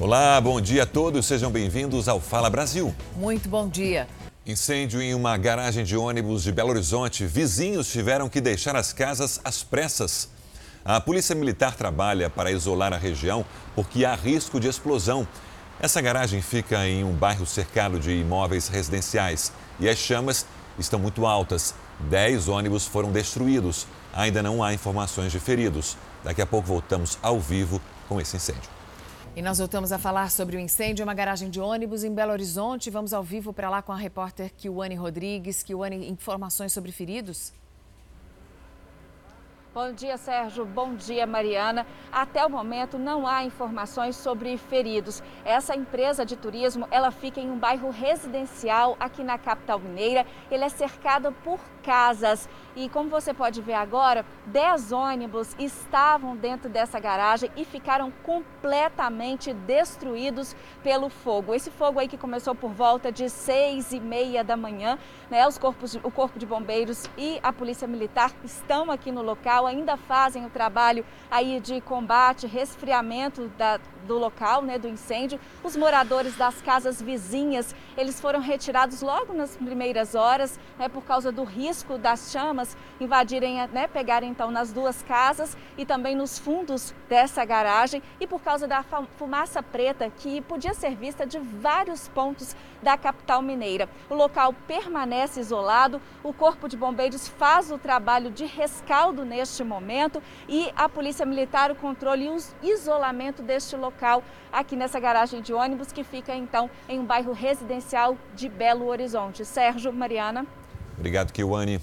Olá, bom dia a todos, sejam bem-vindos ao Fala Brasil. Muito bom dia. Incêndio em uma garagem de ônibus de Belo Horizonte. Vizinhos tiveram que deixar as casas às pressas. A Polícia Militar trabalha para isolar a região porque há risco de explosão. Essa garagem fica em um bairro cercado de imóveis residenciais e as chamas estão muito altas. Dez ônibus foram destruídos. Ainda não há informações de feridos. Daqui a pouco voltamos ao vivo com esse incêndio. E nós voltamos a falar sobre o incêndio em uma garagem de ônibus em Belo Horizonte. Vamos ao vivo para lá com a repórter Kiwane Rodrigues. Kiwane, informações sobre feridos? Bom dia, Sérgio. Bom dia, Mariana. Até o momento não há informações sobre feridos. Essa empresa de turismo, ela fica em um bairro residencial aqui na capital mineira. Ele é cercado por casas. E como você pode ver agora, 10 ônibus estavam dentro dessa garagem e ficaram completamente destruídos pelo fogo. Esse fogo aí que começou por volta de 6 e meia da manhã, né? Os corpos, o Corpo de Bombeiros e a Polícia Militar estão aqui no local ainda fazem o trabalho aí de combate, resfriamento da, do local, né, do incêndio. Os moradores das casas vizinhas, eles foram retirados logo nas primeiras horas, né, por causa do risco das chamas invadirem, né, pegarem então nas duas casas e também nos fundos dessa garagem e por causa da fumaça preta que podia ser vista de vários pontos da capital mineira. O local permanece isolado, o Corpo de Bombeiros faz o trabalho de rescaldo neste momento e a Polícia Militar o controle e o isolamento deste local aqui nessa garagem de ônibus que fica então em um bairro residencial de Belo Horizonte. Sérgio, Mariana. Obrigado, Kiwane.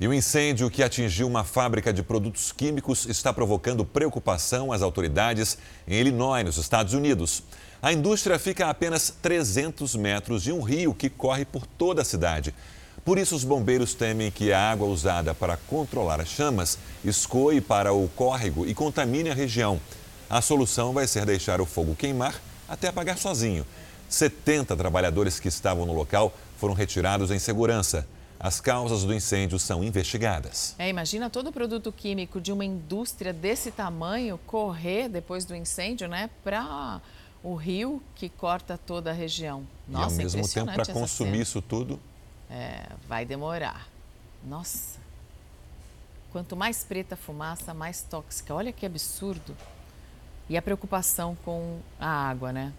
E o incêndio que atingiu uma fábrica de produtos químicos está provocando preocupação às autoridades em Illinois, nos Estados Unidos. A indústria fica a apenas 300 metros de um rio que corre por toda a cidade. Por isso, os bombeiros temem que a água usada para controlar as chamas escoe para o córrego e contamine a região. A solução vai ser deixar o fogo queimar até apagar sozinho. 70 trabalhadores que estavam no local foram retirados em segurança. As causas do incêndio são investigadas. É, imagina todo o produto químico de uma indústria desse tamanho correr depois do incêndio, né, para o rio que corta toda a região. Nossa, e ao mesmo tempo, para consumir cena. isso tudo. É, vai demorar. Nossa. Quanto mais preta a fumaça, mais tóxica. Olha que absurdo. E a preocupação com a água, né?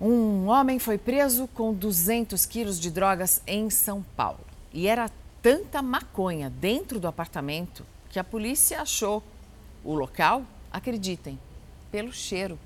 Um homem foi preso com 200 quilos de drogas em São Paulo. E era tanta maconha dentro do apartamento que a polícia achou o local, acreditem, pelo cheiro.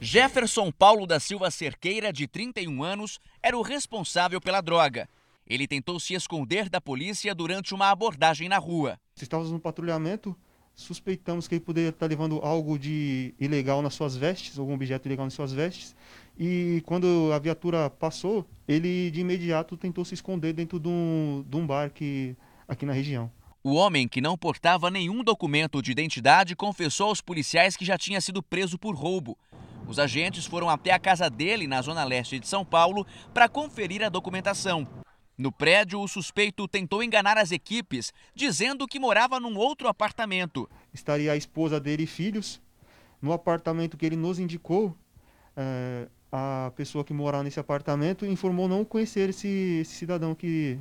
Jefferson Paulo da Silva Cerqueira, de 31 anos, era o responsável pela droga. Ele tentou se esconder da polícia durante uma abordagem na rua. Estávamos no patrulhamento, suspeitamos que ele poderia estar levando algo de ilegal nas suas vestes, algum objeto ilegal nas suas vestes. E quando a viatura passou, ele de imediato tentou se esconder dentro de um, de um bar que, aqui na região. O homem, que não portava nenhum documento de identidade, confessou aos policiais que já tinha sido preso por roubo. Os agentes foram até a casa dele, na zona leste de São Paulo, para conferir a documentação. No prédio, o suspeito tentou enganar as equipes, dizendo que morava num outro apartamento. Estaria a esposa dele e filhos. No apartamento que ele nos indicou, é, a pessoa que morava nesse apartamento informou não conhecer esse, esse cidadão que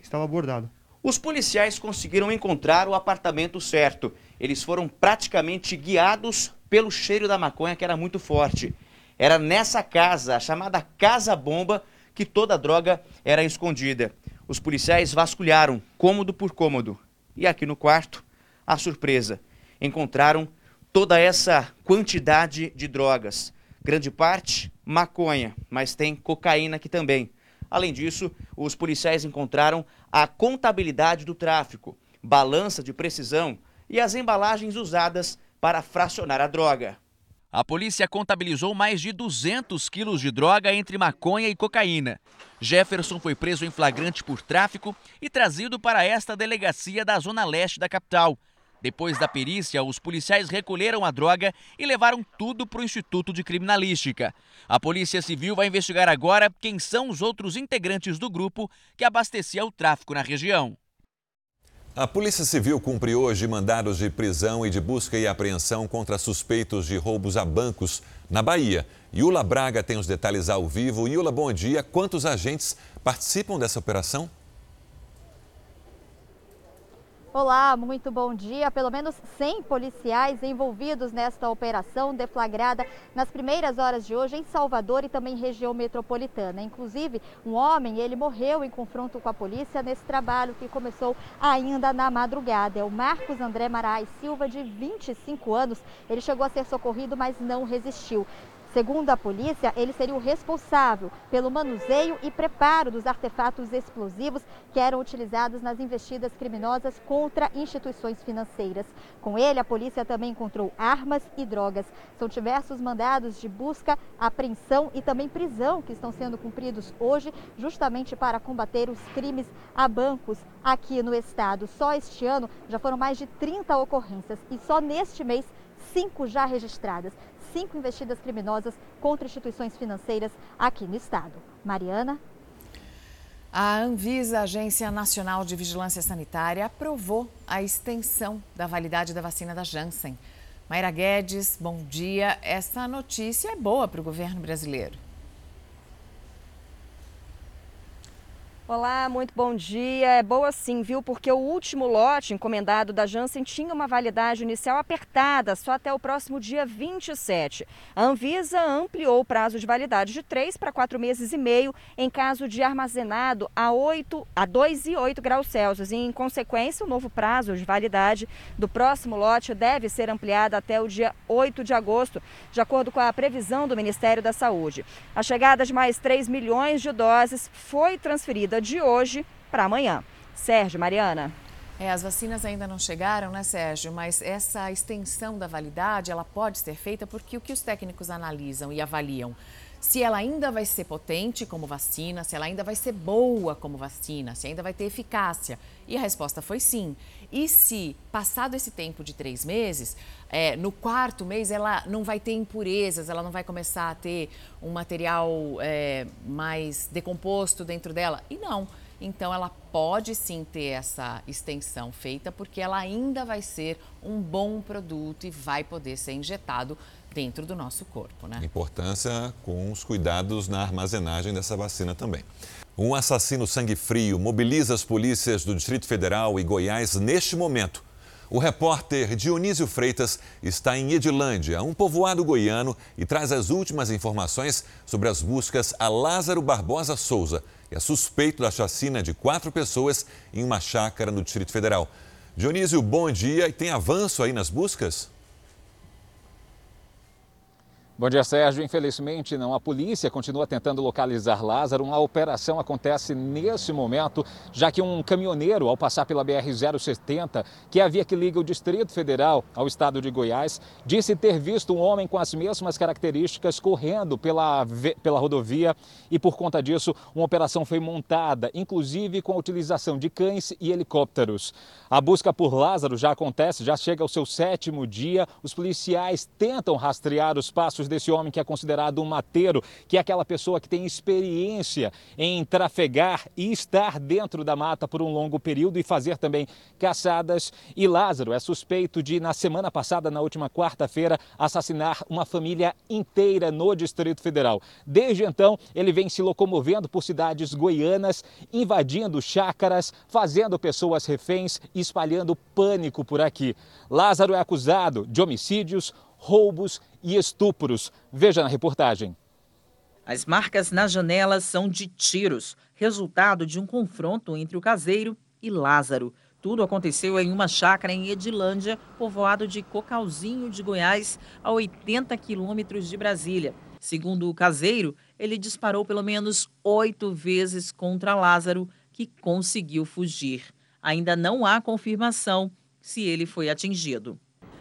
estava abordado. Os policiais conseguiram encontrar o apartamento certo. Eles foram praticamente guiados pelo cheiro da maconha que era muito forte. Era nessa casa, a chamada Casa Bomba, que toda a droga era escondida. Os policiais vasculharam cômodo por cômodo. E aqui no quarto, a surpresa: encontraram toda essa quantidade de drogas. Grande parte maconha, mas tem cocaína aqui também. Além disso, os policiais encontraram a contabilidade do tráfico, balança de precisão e as embalagens usadas para fracionar a droga. A polícia contabilizou mais de 200 quilos de droga entre maconha e cocaína. Jefferson foi preso em flagrante por tráfico e trazido para esta delegacia da zona leste da capital. Depois da perícia, os policiais recolheram a droga e levaram tudo para o Instituto de Criminalística. A Polícia Civil vai investigar agora quem são os outros integrantes do grupo que abastecia o tráfico na região. A Polícia Civil cumpre hoje mandados de prisão e de busca e apreensão contra suspeitos de roubos a bancos na Bahia. Yula Braga tem os detalhes ao vivo. Yula, bom dia. Quantos agentes participam dessa operação? Olá, muito bom dia. Pelo menos 100 policiais envolvidos nesta operação deflagrada nas primeiras horas de hoje em Salvador e também região metropolitana. Inclusive, um homem, ele morreu em confronto com a polícia nesse trabalho que começou ainda na madrugada. É o Marcos André Marais Silva, de 25 anos. Ele chegou a ser socorrido, mas não resistiu. Segundo a polícia, ele seria o responsável pelo manuseio e preparo dos artefatos explosivos que eram utilizados nas investidas criminosas contra instituições financeiras. Com ele, a polícia também encontrou armas e drogas. São diversos mandados de busca, apreensão e também prisão que estão sendo cumpridos hoje, justamente para combater os crimes a bancos aqui no estado. Só este ano já foram mais de 30 ocorrências e só neste mês cinco já registradas cinco investidas criminosas contra instituições financeiras aqui no estado. Mariana. A Anvisa, Agência Nacional de Vigilância Sanitária, aprovou a extensão da validade da vacina da Janssen. Mayra Guedes, bom dia. Essa notícia é boa para o governo brasileiro. Olá, muito bom dia. É boa sim, viu? Porque o último lote encomendado da Janssen tinha uma validade inicial apertada, só até o próximo dia 27. A Anvisa ampliou o prazo de validade de 3 para 4 meses e meio em caso de armazenado a, 8, a 2 e 8 graus Celsius. E, em consequência, o novo prazo de validade do próximo lote deve ser ampliado até o dia 8 de agosto, de acordo com a previsão do Ministério da Saúde. A chegada de mais 3 milhões de doses foi transferida de hoje para amanhã. Sérgio, Mariana. É, as vacinas ainda não chegaram, né, Sérgio? Mas essa extensão da validade, ela pode ser feita porque o que os técnicos analisam e avaliam se ela ainda vai ser potente como vacina, se ela ainda vai ser boa como vacina, se ainda vai ter eficácia. E a resposta foi sim. E se, passado esse tempo de três meses, é, no quarto mês ela não vai ter impurezas, ela não vai começar a ter um material é, mais decomposto dentro dela? E não. Então, ela pode sim ter essa extensão feita, porque ela ainda vai ser um bom produto e vai poder ser injetado dentro do nosso corpo. Né? Importância com os cuidados na armazenagem dessa vacina também. Um assassino sangue frio mobiliza as polícias do Distrito Federal e Goiás neste momento. O repórter Dionísio Freitas está em Edilândia, um povoado goiano, e traz as últimas informações sobre as buscas a Lázaro Barbosa Souza, que é suspeito da chacina de quatro pessoas em uma chácara no Distrito Federal. Dionísio, bom dia. E tem avanço aí nas buscas? Bom dia, Sérgio. Infelizmente, não. A polícia continua tentando localizar Lázaro. Uma operação acontece nesse momento, já que um caminhoneiro, ao passar pela BR-070, que é a via que liga o Distrito Federal ao estado de Goiás, disse ter visto um homem com as mesmas características correndo pela, pela rodovia e, por conta disso, uma operação foi montada, inclusive com a utilização de cães e helicópteros. A busca por Lázaro já acontece, já chega ao seu sétimo dia. Os policiais tentam rastrear os passos desse homem que é considerado um mateiro, que é aquela pessoa que tem experiência em trafegar e estar dentro da mata por um longo período e fazer também caçadas. E Lázaro é suspeito de, na semana passada, na última quarta-feira, assassinar uma família inteira no Distrito Federal. Desde então, ele vem se locomovendo por cidades goianas, invadindo chácaras, fazendo pessoas reféns espalhando pânico por aqui. Lázaro é acusado de homicídios, roubos e estupros. Veja na reportagem. As marcas nas janelas são de tiros, resultado de um confronto entre o caseiro e Lázaro. Tudo aconteceu em uma chácara em Edilândia, povoado de Cocalzinho de Goiás, a 80 quilômetros de Brasília. Segundo o caseiro, ele disparou pelo menos oito vezes contra Lázaro, que conseguiu fugir. Ainda não há confirmação se ele foi atingido.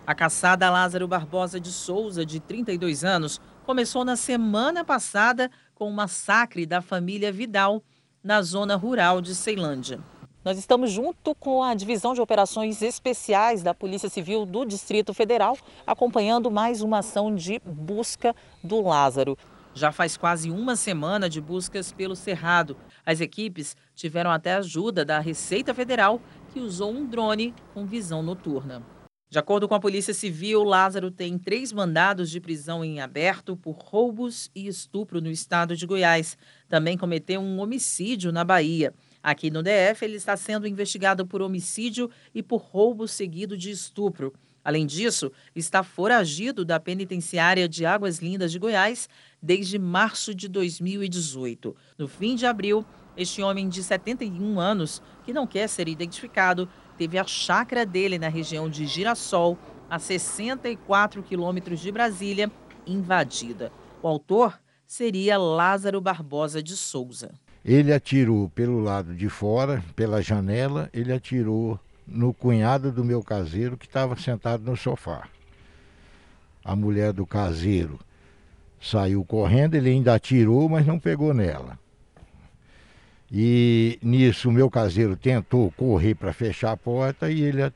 A caçada Lázaro Barbosa de Souza, de 32 anos, começou na semana passada com o massacre da família Vidal, na zona rural de Ceilândia. Nós estamos junto com a Divisão de Operações Especiais da Polícia Civil do Distrito Federal, acompanhando mais uma ação de busca do Lázaro. Já faz quase uma semana de buscas pelo Cerrado. As equipes tiveram até ajuda da Receita Federal, que usou um drone com visão noturna. De acordo com a Polícia Civil, Lázaro tem três mandados de prisão em aberto por roubos e estupro no estado de Goiás. Também cometeu um homicídio na Bahia. Aqui no DF, ele está sendo investigado por homicídio e por roubo seguido de estupro. Além disso, está foragido da penitenciária de Águas Lindas de Goiás desde março de 2018. No fim de abril, este homem de 71 anos, que não quer ser identificado, teve a chácara dele na região de Girassol, a 64 quilômetros de Brasília, invadida. O autor seria Lázaro Barbosa de Souza. Ele atirou pelo lado de fora, pela janela, ele atirou no cunhado do meu caseiro que estava sentado no sofá. A mulher do caseiro saiu correndo, ele ainda atirou, mas não pegou nela. E nisso o meu caseiro tentou correr para fechar a porta e ele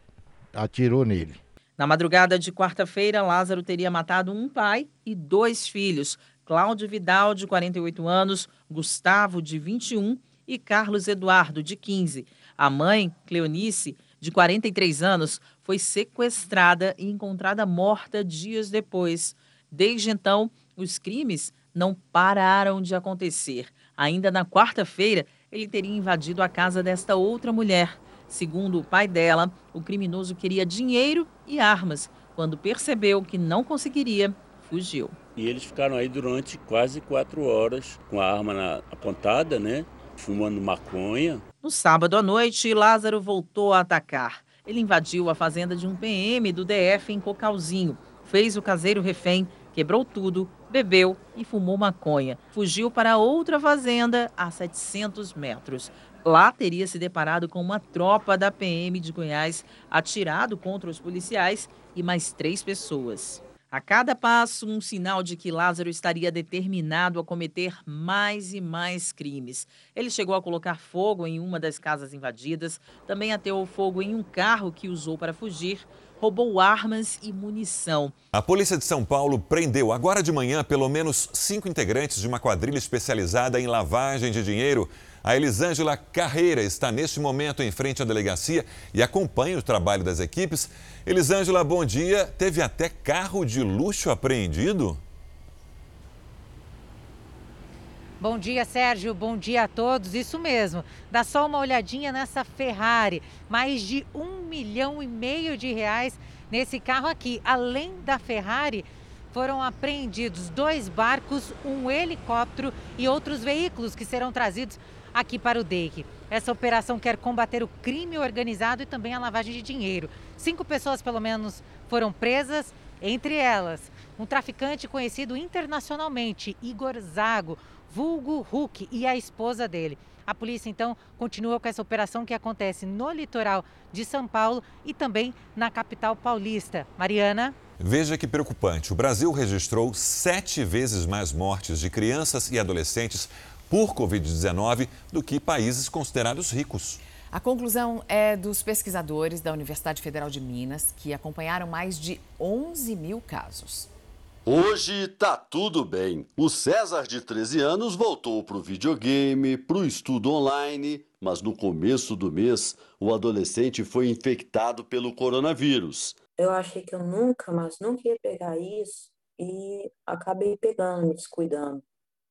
atirou nele. Na madrugada de quarta-feira, Lázaro teria matado um pai e dois filhos, Cláudio Vidal, de 48 anos, Gustavo, de 21 e Carlos Eduardo, de 15. A mãe, Cleonice, de 43 anos, foi sequestrada e encontrada morta dias depois. Desde então, os crimes não pararam de acontecer. Ainda na quarta-feira, ele teria invadido a casa desta outra mulher. Segundo o pai dela, o criminoso queria dinheiro e armas. Quando percebeu que não conseguiria, fugiu. E eles ficaram aí durante quase quatro horas com a arma na, apontada, né? Fumando maconha. No sábado à noite, Lázaro voltou a atacar. Ele invadiu a fazenda de um PM do DF em Cocalzinho, fez o caseiro refém, quebrou tudo bebeu e fumou maconha. Fugiu para outra fazenda a 700 metros. Lá teria se deparado com uma tropa da PM de Goiás, atirado contra os policiais e mais três pessoas. A cada passo, um sinal de que Lázaro estaria determinado a cometer mais e mais crimes. Ele chegou a colocar fogo em uma das casas invadidas, também ateou fogo em um carro que usou para fugir, roubou armas e munição. A polícia de São Paulo prendeu agora de manhã pelo menos cinco integrantes de uma quadrilha especializada em lavagem de dinheiro. A Elisângela Carreira está neste momento em frente à delegacia e acompanha o trabalho das equipes. Elisângela, bom dia. Teve até carro de luxo apreendido? Bom dia, Sérgio. Bom dia a todos. Isso mesmo. Dá só uma olhadinha nessa Ferrari. Mais de um milhão e meio de reais nesse carro aqui. Além da Ferrari, foram apreendidos dois barcos, um helicóptero e outros veículos que serão trazidos aqui para o DEIC. Essa operação quer combater o crime organizado e também a lavagem de dinheiro. Cinco pessoas, pelo menos, foram presas, entre elas um traficante conhecido internacionalmente, Igor Zago vulgo Hulk, e a esposa dele. A polícia então continua com essa operação que acontece no litoral de São Paulo e também na capital paulista. Mariana. Veja que preocupante. O Brasil registrou sete vezes mais mortes de crianças e adolescentes por Covid-19 do que países considerados ricos. A conclusão é dos pesquisadores da Universidade Federal de Minas, que acompanharam mais de 11 mil casos. Hoje tá tudo bem. O César, de 13 anos, voltou pro videogame, pro estudo online, mas no começo do mês, o adolescente foi infectado pelo coronavírus. Eu achei que eu nunca, mas nunca ia pegar isso e acabei pegando, me descuidando.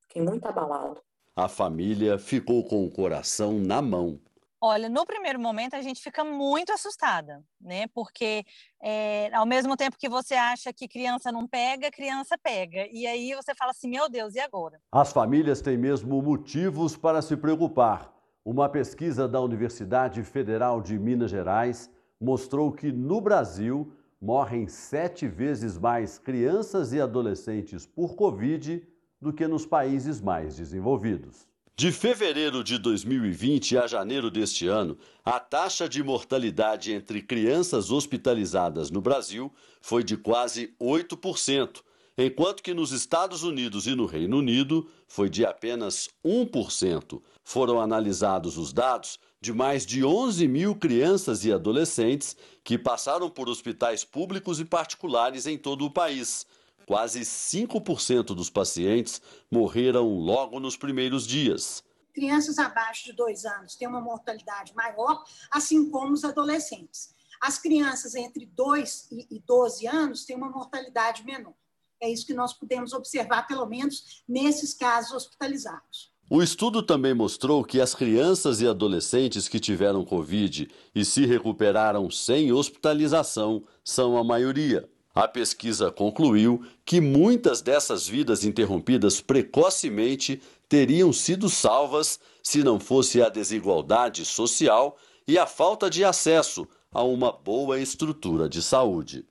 Fiquei muito abalado. A família ficou com o coração na mão. Olha, no primeiro momento a gente fica muito assustada, né? Porque é, ao mesmo tempo que você acha que criança não pega, criança pega. E aí você fala assim, meu Deus, e agora? As famílias têm mesmo motivos para se preocupar. Uma pesquisa da Universidade Federal de Minas Gerais mostrou que no Brasil morrem sete vezes mais crianças e adolescentes por Covid do que nos países mais desenvolvidos. De fevereiro de 2020 a janeiro deste ano, a taxa de mortalidade entre crianças hospitalizadas no Brasil foi de quase 8%, enquanto que nos Estados Unidos e no Reino Unido foi de apenas 1%. Foram analisados os dados de mais de 11 mil crianças e adolescentes que passaram por hospitais públicos e particulares em todo o país Quase 5% dos pacientes morreram logo nos primeiros dias. crianças abaixo de dois anos têm uma mortalidade maior, assim como os adolescentes. As crianças entre 2 e 12 anos têm uma mortalidade menor. É isso que nós podemos observar, pelo menos nesses casos hospitalizados. O estudo também mostrou que as crianças e adolescentes que tiveram Covid e se recuperaram sem hospitalização são a maioria. A pesquisa concluiu que muitas dessas vidas interrompidas precocemente teriam sido salvas se não fosse a desigualdade social e a falta de acesso a uma boa estrutura de saúde.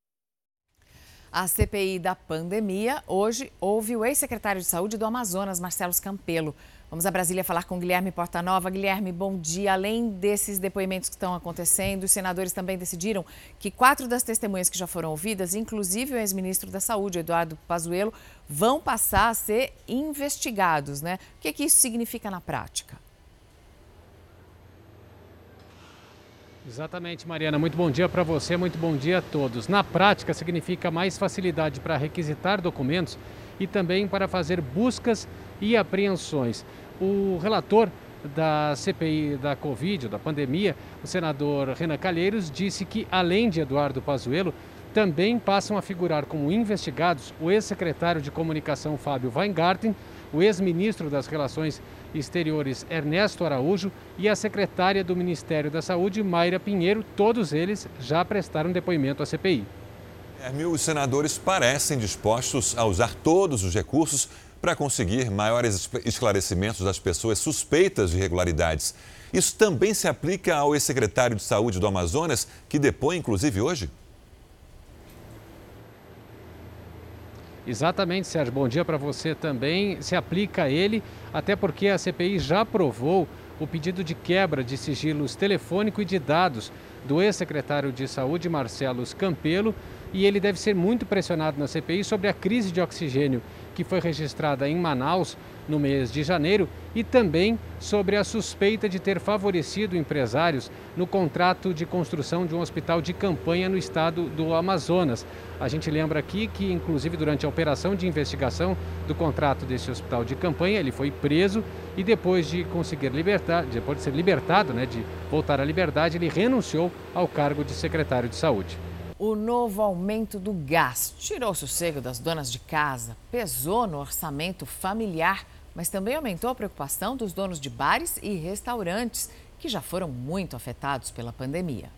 A CPI da pandemia, hoje houve o ex-secretário de Saúde do Amazonas, Marcelo Campelo. Vamos a Brasília falar com Guilherme Portanova. Guilherme, bom dia. Além desses depoimentos que estão acontecendo, os senadores também decidiram que quatro das testemunhas que já foram ouvidas, inclusive o ex-ministro da Saúde, Eduardo Pazuello, vão passar a ser investigados, né? O que, é que isso significa na prática? Exatamente, Mariana. Muito bom dia para você, muito bom dia a todos. Na prática, significa mais facilidade para requisitar documentos e também para fazer buscas e apreensões. O relator da CPI da Covid, da pandemia, o senador Renan Calheiros, disse que, além de Eduardo Pazuello, também passam a figurar como investigados o ex-secretário de Comunicação Fábio Weingarten, o ex-ministro das Relações Exteriores Ernesto Araújo e a secretária do Ministério da Saúde, Mayra Pinheiro. Todos eles já prestaram depoimento à CPI. Os senadores parecem dispostos a usar todos os recursos para conseguir maiores esclarecimentos das pessoas suspeitas de irregularidades. Isso também se aplica ao ex-secretário de Saúde do Amazonas, que depõe inclusive hoje? Exatamente, Sérgio. Bom dia para você também. Se aplica a ele, até porque a CPI já aprovou o pedido de quebra de sigilos telefônico e de dados do ex-secretário de Saúde, Marcelo Campelo, e ele deve ser muito pressionado na CPI sobre a crise de oxigênio que foi registrada em Manaus no mês de janeiro e também sobre a suspeita de ter favorecido empresários no contrato de construção de um hospital de campanha no estado do Amazonas. A gente lembra aqui que, inclusive, durante a operação de investigação do contrato desse hospital de campanha, ele foi preso e depois de conseguir libertar, depois de ser libertado, né, de voltar à liberdade, ele renunciou ao cargo de secretário de saúde. O novo aumento do gás tirou o sossego das donas de casa, pesou no orçamento familiar, mas também aumentou a preocupação dos donos de bares e restaurantes, que já foram muito afetados pela pandemia.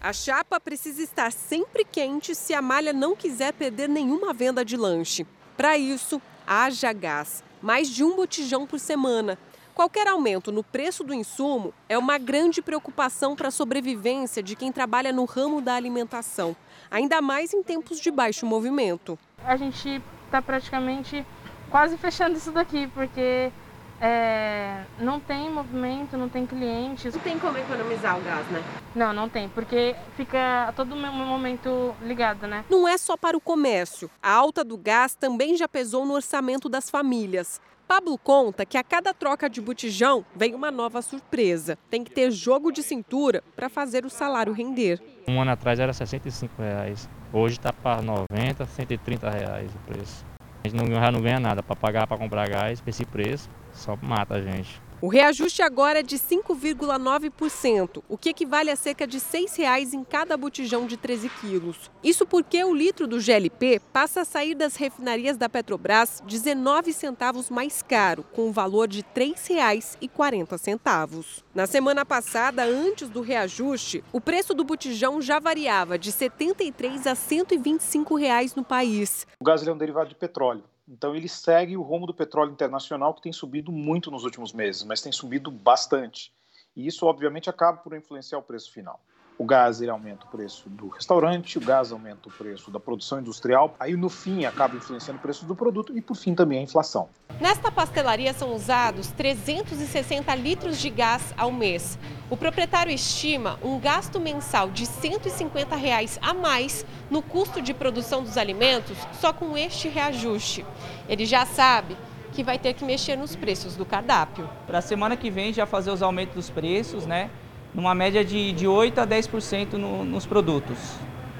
A chapa precisa estar sempre quente se a malha não quiser perder nenhuma venda de lanche. Para isso, haja gás, mais de um botijão por semana. Qualquer aumento no preço do insumo é uma grande preocupação para a sobrevivência de quem trabalha no ramo da alimentação, ainda mais em tempos de baixo movimento. A gente está praticamente quase fechando isso daqui, porque é, não tem movimento, não tem clientes. Não tem como economizar o gás, né? Não, não tem, porque fica a todo momento ligado, né? Não é só para o comércio. A alta do gás também já pesou no orçamento das famílias. Pablo conta que a cada troca de botijão vem uma nova surpresa. Tem que ter jogo de cintura para fazer o salário render. Um ano atrás era 65 reais. Hoje está para 90, 130 reais o preço. A gente não, já não ganha nada para pagar para comprar gás, esse preço só mata a gente. O reajuste agora é de 5,9%, o que equivale a cerca de R$ 6,00 em cada botijão de 13 quilos. Isso porque o litro do GLP passa a sair das refinarias da Petrobras 19 centavos mais caro, com um valor de R$ 3,40. Na semana passada, antes do reajuste, o preço do botijão já variava de R$ 73 a 125 reais no país. O gás é um derivado de petróleo. Então ele segue o rumo do petróleo internacional que tem subido muito nos últimos meses, mas tem subido bastante. E isso obviamente acaba por influenciar o preço final o gás ele aumenta o preço do restaurante, o gás aumenta o preço da produção industrial, aí no fim acaba influenciando o preço do produto e por fim também a inflação. Nesta pastelaria são usados 360 litros de gás ao mês. O proprietário estima um gasto mensal de 150 reais a mais no custo de produção dos alimentos só com este reajuste. Ele já sabe que vai ter que mexer nos preços do cardápio. Para a semana que vem já fazer os aumentos dos preços, né? Numa média de, de 8% a 10% no, nos produtos,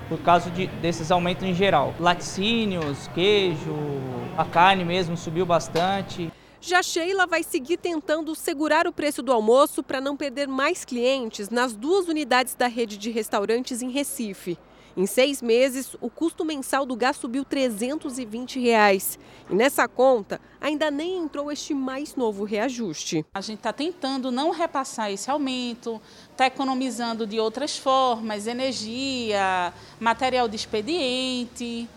por causa de, desses aumentos em geral. Laticínios, queijo, a carne mesmo subiu bastante. Já Sheila vai seguir tentando segurar o preço do almoço para não perder mais clientes nas duas unidades da rede de restaurantes em Recife. Em seis meses, o custo mensal do gás subiu 320 reais. E nessa conta, ainda nem entrou este mais novo reajuste. A gente está tentando não repassar esse aumento, está economizando de outras formas, energia, material de expediente.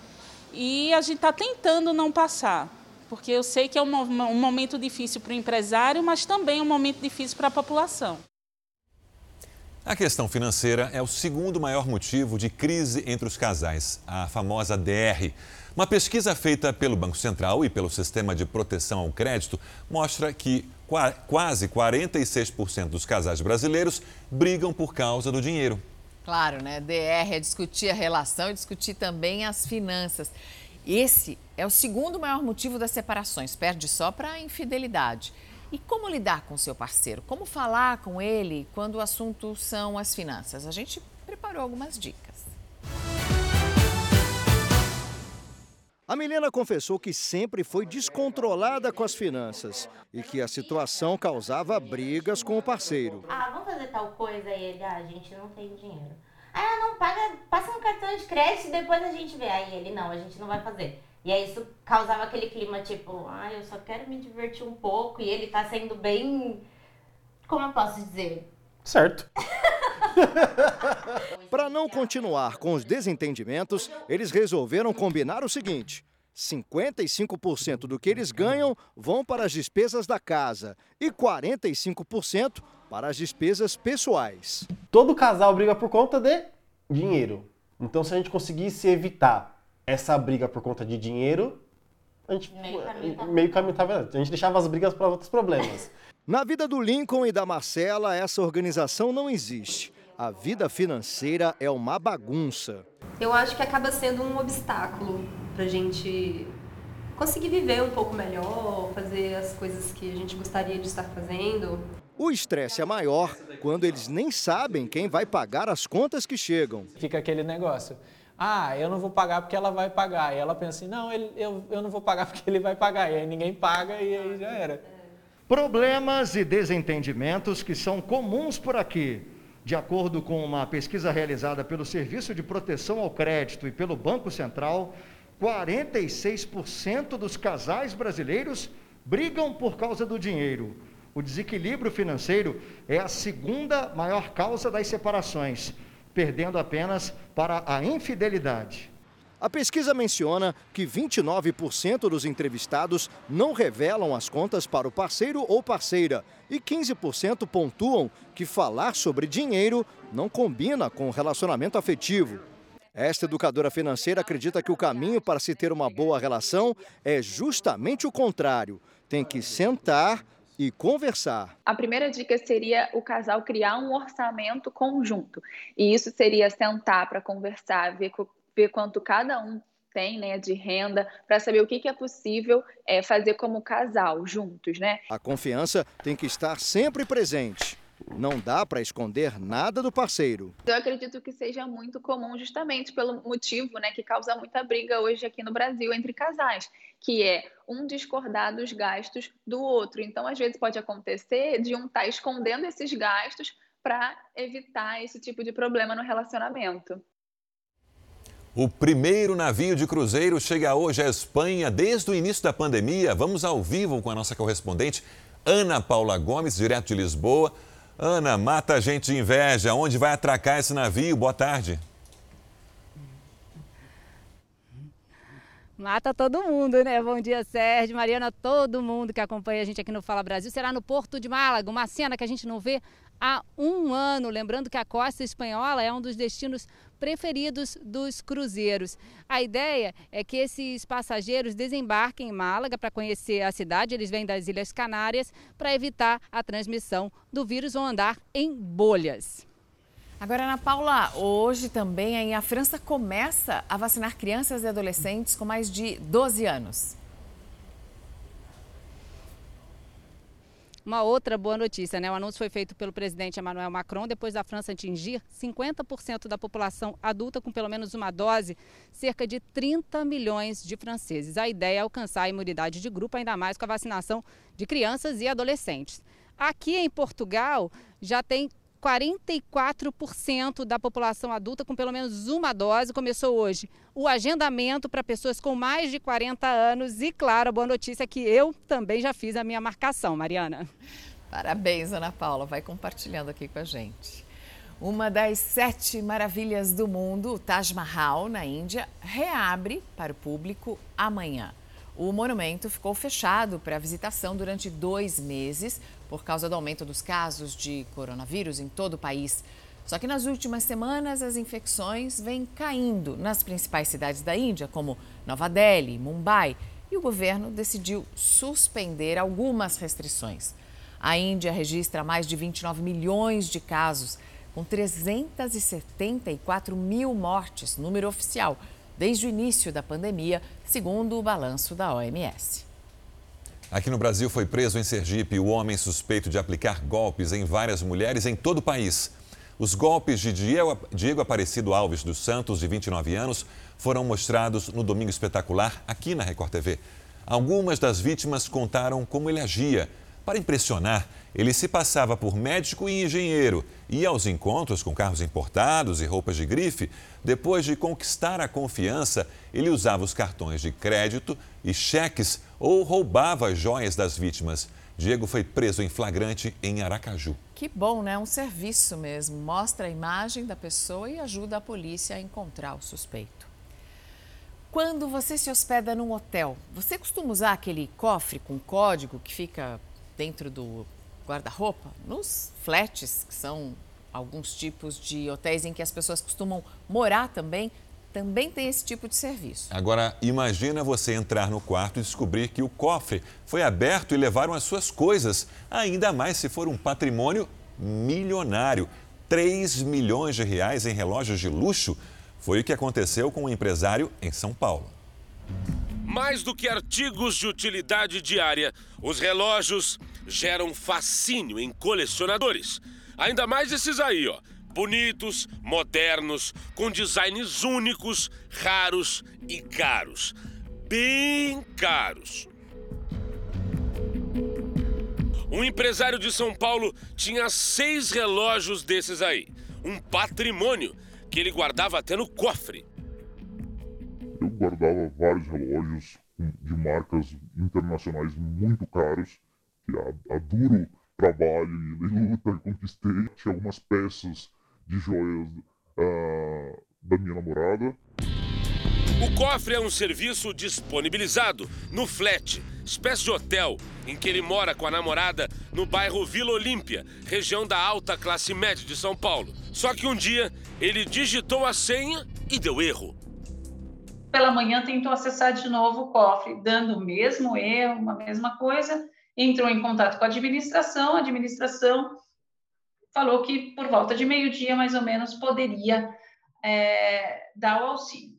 E a gente está tentando não passar, porque eu sei que é um, um momento difícil para o empresário, mas também um momento difícil para a população. A questão financeira é o segundo maior motivo de crise entre os casais, a famosa DR. Uma pesquisa feita pelo Banco Central e pelo Sistema de Proteção ao Crédito mostra que quase 46% dos casais brasileiros brigam por causa do dinheiro. Claro, né? DR é discutir a relação e discutir também as finanças. Esse é o segundo maior motivo das separações, perde só para a infidelidade. E como lidar com seu parceiro? Como falar com ele quando o assunto são as finanças? A gente preparou algumas dicas. A Milena confessou que sempre foi descontrolada com as finanças e que a situação causava brigas com o parceiro. Ah, vamos fazer tal coisa e ele, ah, a gente não tem dinheiro. Ah, não, paga, passa no cartão de crédito e depois a gente vê. Aí ele, não, a gente não vai fazer. E aí isso causava aquele clima tipo, ah, eu só quero me divertir um pouco e ele tá sendo bem. Como eu posso dizer? Certo. Para não continuar com os desentendimentos, eles resolveram combinar o seguinte: 55% do que eles ganham vão para as despesas da casa e 45% para as despesas pessoais. Todo casal briga por conta de dinheiro. Então, se a gente conseguisse evitar essa briga por conta de dinheiro, a gente meio caminho tá A gente deixava as brigas para outros problemas. Na vida do Lincoln e da Marcela, essa organização não existe. A vida financeira é uma bagunça. Eu acho que acaba sendo um obstáculo para a gente conseguir viver um pouco melhor, fazer as coisas que a gente gostaria de estar fazendo. O estresse é maior quando eles nem sabem quem vai pagar as contas que chegam. Fica aquele negócio ah, eu não vou pagar porque ela vai pagar. E ela pensa assim, não, ele, eu, eu não vou pagar porque ele vai pagar. E aí ninguém paga e aí já era. Problemas e desentendimentos que são comuns por aqui. De acordo com uma pesquisa realizada pelo Serviço de Proteção ao Crédito e pelo Banco Central, 46% dos casais brasileiros brigam por causa do dinheiro. O desequilíbrio financeiro é a segunda maior causa das separações perdendo apenas para a infidelidade. A pesquisa menciona que 29% dos entrevistados não revelam as contas para o parceiro ou parceira e 15% pontuam que falar sobre dinheiro não combina com o relacionamento afetivo. Esta educadora financeira acredita que o caminho para se ter uma boa relação é justamente o contrário. Tem que sentar, e conversar. A primeira dica seria o casal criar um orçamento conjunto. E isso seria sentar para conversar, ver, ver quanto cada um tem né, de renda, para saber o que, que é possível é, fazer como casal, juntos. Né? A confiança tem que estar sempre presente. Não dá para esconder nada do parceiro. Eu acredito que seja muito comum justamente pelo motivo né, que causa muita briga hoje aqui no Brasil entre casais, que é um discordar dos gastos do outro. Então, às vezes pode acontecer de um estar tá escondendo esses gastos para evitar esse tipo de problema no relacionamento. O primeiro navio de cruzeiro chega hoje à Espanha desde o início da pandemia. Vamos ao vivo com a nossa correspondente Ana Paula Gomes, direto de Lisboa. Ana, mata a gente de inveja. Onde vai atracar esse navio? Boa tarde. Mata todo mundo, né? Bom dia, Sérgio, Mariana, todo mundo que acompanha a gente aqui no Fala Brasil. Será no Porto de Málaga, uma cena que a gente não vê há um ano. Lembrando que a costa espanhola é um dos destinos preferidos dos cruzeiros. A ideia é que esses passageiros desembarquem em Málaga para conhecer a cidade. Eles vêm das Ilhas Canárias para evitar a transmissão do vírus ou andar em bolhas. Agora, Ana Paula, hoje também a França começa a vacinar crianças e adolescentes com mais de 12 anos. Uma outra boa notícia, né? O anúncio foi feito pelo presidente Emmanuel Macron depois da França atingir 50% da população adulta com pelo menos uma dose, cerca de 30 milhões de franceses. A ideia é alcançar a imunidade de grupo, ainda mais com a vacinação de crianças e adolescentes. Aqui em Portugal já tem 44% da população adulta com pelo menos uma dose. Começou hoje o agendamento para pessoas com mais de 40 anos. E, claro, a boa notícia é que eu também já fiz a minha marcação, Mariana. Parabéns, Ana Paula. Vai compartilhando aqui com a gente. Uma das sete maravilhas do mundo, o Taj Mahal, na Índia, reabre para o público amanhã. O monumento ficou fechado para visitação durante dois meses por causa do aumento dos casos de coronavírus em todo o país. Só que nas últimas semanas as infecções vêm caindo nas principais cidades da Índia, como Nova Delhi, Mumbai, e o governo decidiu suspender algumas restrições. A Índia registra mais de 29 milhões de casos, com 374 mil mortes, número oficial, desde o início da pandemia, segundo o balanço da OMS. Aqui no Brasil foi preso em Sergipe o homem suspeito de aplicar golpes em várias mulheres em todo o país. Os golpes de Diego Aparecido Alves dos Santos, de 29 anos, foram mostrados no Domingo Espetacular aqui na Record TV. Algumas das vítimas contaram como ele agia. Para impressionar, ele se passava por médico e engenheiro, ia aos encontros com carros importados e roupas de grife. Depois de conquistar a confiança, ele usava os cartões de crédito e cheques ou roubava as joias das vítimas. Diego foi preso em flagrante em Aracaju. Que bom, né? Um serviço mesmo. Mostra a imagem da pessoa e ajuda a polícia a encontrar o suspeito. Quando você se hospeda num hotel, você costuma usar aquele cofre com código que fica dentro do guarda-roupa, nos flats, que são alguns tipos de hotéis em que as pessoas costumam morar também, também tem esse tipo de serviço. Agora, imagina você entrar no quarto e descobrir que o cofre foi aberto e levaram as suas coisas, ainda mais se for um patrimônio milionário. 3 milhões de reais em relógios de luxo foi o que aconteceu com um empresário em São Paulo. Mais do que artigos de utilidade diária, os relógios geram fascínio em colecionadores. Ainda mais esses aí, ó. Bonitos, modernos, com designs únicos, raros e caros. Bem caros. Um empresário de São Paulo tinha seis relógios desses aí. Um patrimônio que ele guardava até no cofre eu guardava vários relógios de marcas internacionais muito caros, a, a duro trabalho e luta conquistei. Algumas peças de joias uh, da minha namorada. O cofre é um serviço disponibilizado no Flat, espécie de hotel, em que ele mora com a namorada no bairro Vila Olímpia, região da alta classe média de São Paulo. Só que um dia ele digitou a senha e deu erro pela manhã tentou acessar de novo o cofre, dando o mesmo erro, uma mesma coisa, entrou em contato com a administração, a administração falou que por volta de meio-dia, mais ou menos, poderia é, dar o auxílio.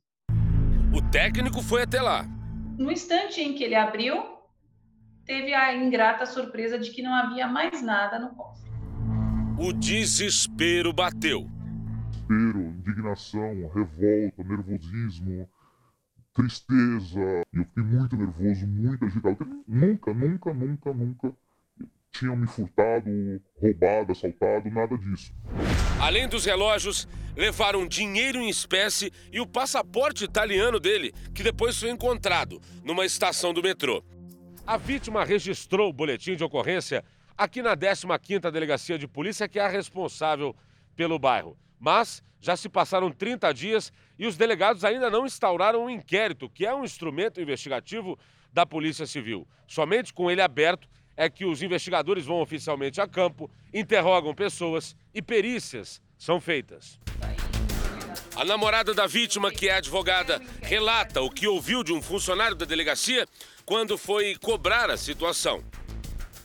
O técnico foi até lá. No instante em que ele abriu, teve a ingrata surpresa de que não havia mais nada no cofre. O desespero bateu. Desespero, indignação, revolta, nervosismo, tristeza. E eu fiquei muito nervoso, muito agitado. Nunca, nunca, nunca, nunca tinham me furtado, roubado, assaltado, nada disso. Além dos relógios, levaram dinheiro em espécie e o passaporte italiano dele, que depois foi encontrado numa estação do metrô. A vítima registrou o boletim de ocorrência aqui na 15ª Delegacia de Polícia, que é a responsável pelo bairro. Mas já se passaram 30 dias e os delegados ainda não instauraram um inquérito, que é um instrumento investigativo da Polícia Civil. Somente com ele aberto é que os investigadores vão oficialmente a campo, interrogam pessoas e perícias são feitas. A namorada da vítima, que é advogada, relata o que ouviu de um funcionário da delegacia quando foi cobrar a situação.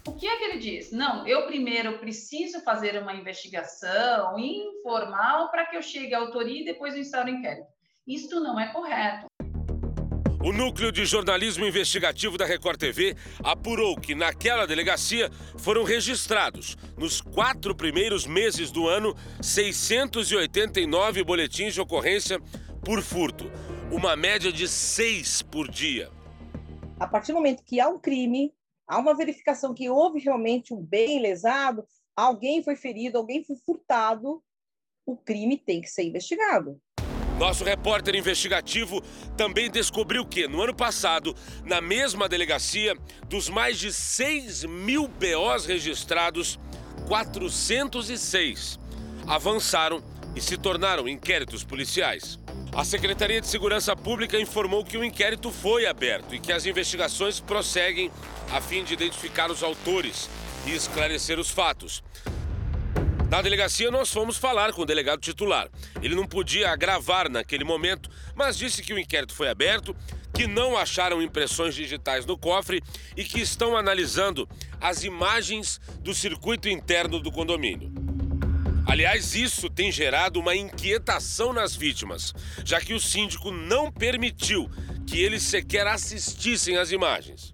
O que é que ele diz? Não, eu primeiro preciso fazer uma investigação informal para que eu chegue à autoria e depois eu o inquérito. Isto não é correto. O núcleo de jornalismo investigativo da Record TV apurou que naquela delegacia foram registrados, nos quatro primeiros meses do ano, 689 boletins de ocorrência por furto, uma média de seis por dia. A partir do momento que há um crime, há uma verificação que houve realmente um bem lesado, alguém foi ferido, alguém foi furtado, o crime tem que ser investigado. Nosso repórter investigativo também descobriu que, no ano passado, na mesma delegacia, dos mais de 6 mil BOs registrados, 406 avançaram e se tornaram inquéritos policiais. A Secretaria de Segurança Pública informou que o inquérito foi aberto e que as investigações prosseguem a fim de identificar os autores e esclarecer os fatos. Na delegacia, nós fomos falar com o delegado titular. Ele não podia gravar naquele momento, mas disse que o inquérito foi aberto, que não acharam impressões digitais no cofre e que estão analisando as imagens do circuito interno do condomínio. Aliás, isso tem gerado uma inquietação nas vítimas, já que o síndico não permitiu que eles sequer assistissem às imagens.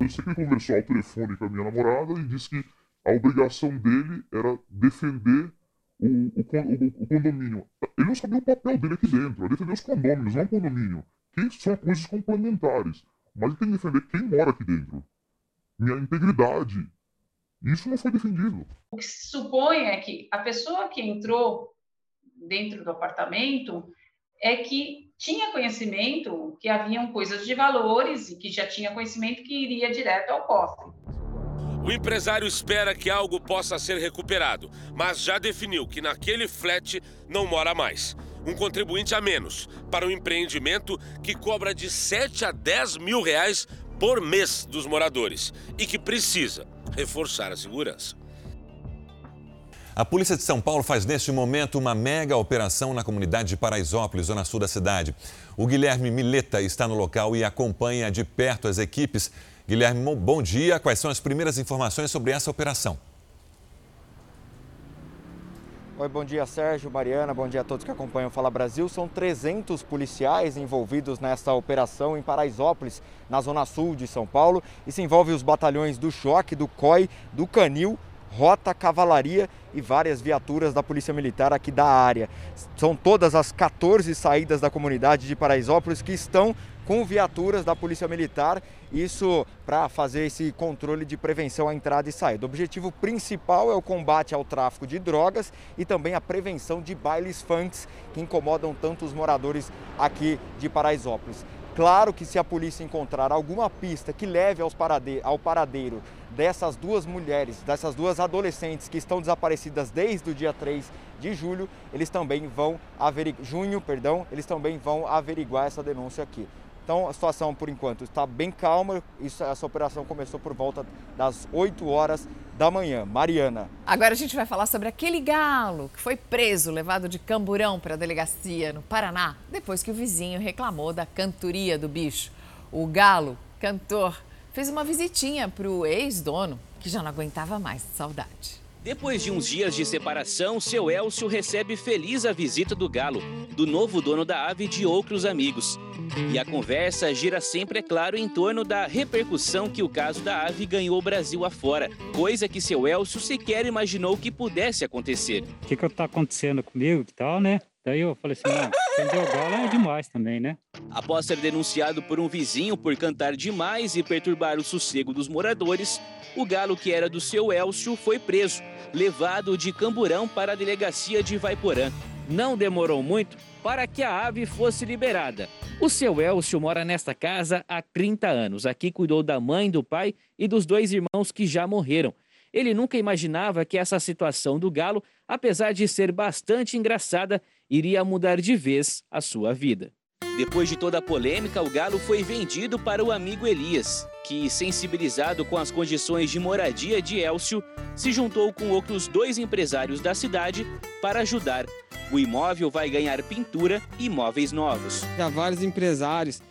Eu sei que conversou ao telefone com a minha namorada e disse que a obrigação dele era defender o, o, o, o, condomínio. Ele não sabia o papel dele aqui dentro, é defender os condôminos, não o condomínio, que são coisas complementares. Mas ele tem que defender quem mora aqui dentro. Minha integridade. Isso não foi defendido. O que se supõe é que a pessoa que entrou dentro do apartamento é que tinha conhecimento que haviam coisas de valores e que já tinha conhecimento que iria direto ao cofre. O empresário espera que algo possa ser recuperado, mas já definiu que naquele flat não mora mais. Um contribuinte a menos para um empreendimento que cobra de 7 a 10 mil reais por mês dos moradores e que precisa reforçar a segurança. A Polícia de São Paulo faz neste momento uma mega operação na comunidade de Paraisópolis, zona sul da cidade. O Guilherme Mileta está no local e acompanha de perto as equipes Guilherme, bom dia. Quais são as primeiras informações sobre essa operação? Oi, bom dia Sérgio, Mariana, bom dia a todos que acompanham o Fala Brasil. São 300 policiais envolvidos nessa operação em Paraisópolis, na zona sul de São Paulo. Isso envolve os batalhões do Choque, do COI, do Canil, Rota, Cavalaria e várias viaturas da Polícia Militar aqui da área. São todas as 14 saídas da comunidade de Paraisópolis que estão com viaturas da Polícia Militar, isso para fazer esse controle de prevenção à entrada e saída. O objetivo principal é o combate ao tráfico de drogas e também a prevenção de bailes funks que incomodam tanto os moradores aqui de Paraisópolis. Claro que se a polícia encontrar alguma pista que leve ao paradeiro dessas duas mulheres, dessas duas adolescentes que estão desaparecidas desde o dia 3 de julho, eles também vão averiguar, junho, perdão, eles também vão averiguar essa denúncia aqui. Então a situação por enquanto está bem calma. Isso, essa operação começou por volta das 8 horas da manhã. Mariana. Agora a gente vai falar sobre aquele galo que foi preso, levado de camburão para a delegacia no Paraná, depois que o vizinho reclamou da cantoria do bicho. O galo, cantor, fez uma visitinha para o ex-dono, que já não aguentava mais saudade. Depois de uns dias de separação, seu Elcio recebe feliz a visita do galo, do novo dono da ave e de outros amigos. E a conversa gira sempre, é claro, em torno da repercussão que o caso da ave ganhou o Brasil afora, coisa que seu Elcio sequer imaginou que pudesse acontecer. O que, que tá acontecendo comigo e tal, né? Daí eu falei assim, não, o galo é demais também, né? Após ser denunciado por um vizinho por cantar demais e perturbar o sossego dos moradores, o galo que era do seu Elcio foi preso, levado de Camburão para a delegacia de Vaiporã. Não demorou muito para que a ave fosse liberada. O seu Elcio mora nesta casa há 30 anos. Aqui cuidou da mãe, do pai e dos dois irmãos que já morreram. Ele nunca imaginava que essa situação do galo, apesar de ser bastante engraçada, iria mudar de vez a sua vida. Depois de toda a polêmica, o galo foi vendido para o amigo Elias, que, sensibilizado com as condições de moradia de Elcio, se juntou com outros dois empresários da cidade para ajudar. O imóvel vai ganhar pintura e móveis novos. Há vários empresários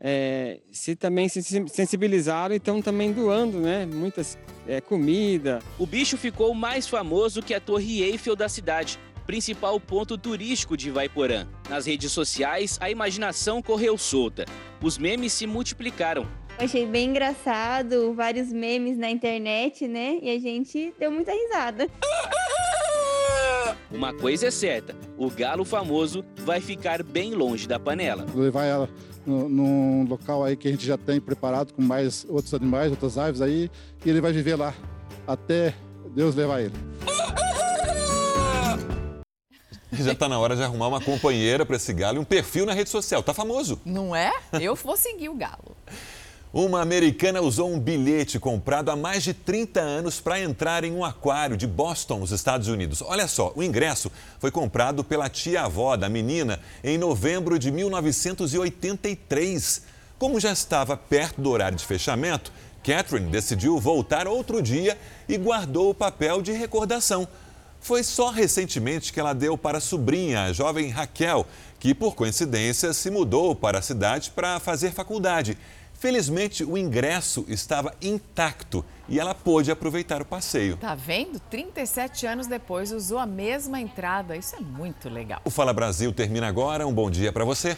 é, se também se sensibilizaram e estão também doando, né? Muitas é, comida. O bicho ficou mais famoso que a Torre Eiffel da cidade principal ponto turístico de Vaiporã. Nas redes sociais, a imaginação correu solta. Os memes se multiplicaram. achei bem engraçado, vários memes na internet, né? E a gente deu muita risada. Uma coisa é certa, o galo famoso vai ficar bem longe da panela. Levar ela no- num local aí que a gente já tem preparado com mais outros animais, outras aves aí, e ele vai viver lá até Deus levar ele. Já está na hora de arrumar uma companheira para esse galo e um perfil na rede social. Tá famoso. Não é? Eu vou seguir o galo. Uma americana usou um bilhete comprado há mais de 30 anos para entrar em um aquário de Boston, nos Estados Unidos. Olha só, o ingresso foi comprado pela tia-avó da menina em novembro de 1983. Como já estava perto do horário de fechamento, Catherine decidiu voltar outro dia e guardou o papel de recordação. Foi só recentemente que ela deu para a sobrinha, a jovem Raquel, que por coincidência se mudou para a cidade para fazer faculdade. Felizmente, o ingresso estava intacto e ela pôde aproveitar o passeio. Tá vendo? 37 anos depois usou a mesma entrada. Isso é muito legal. O Fala Brasil termina agora. Um bom dia para você.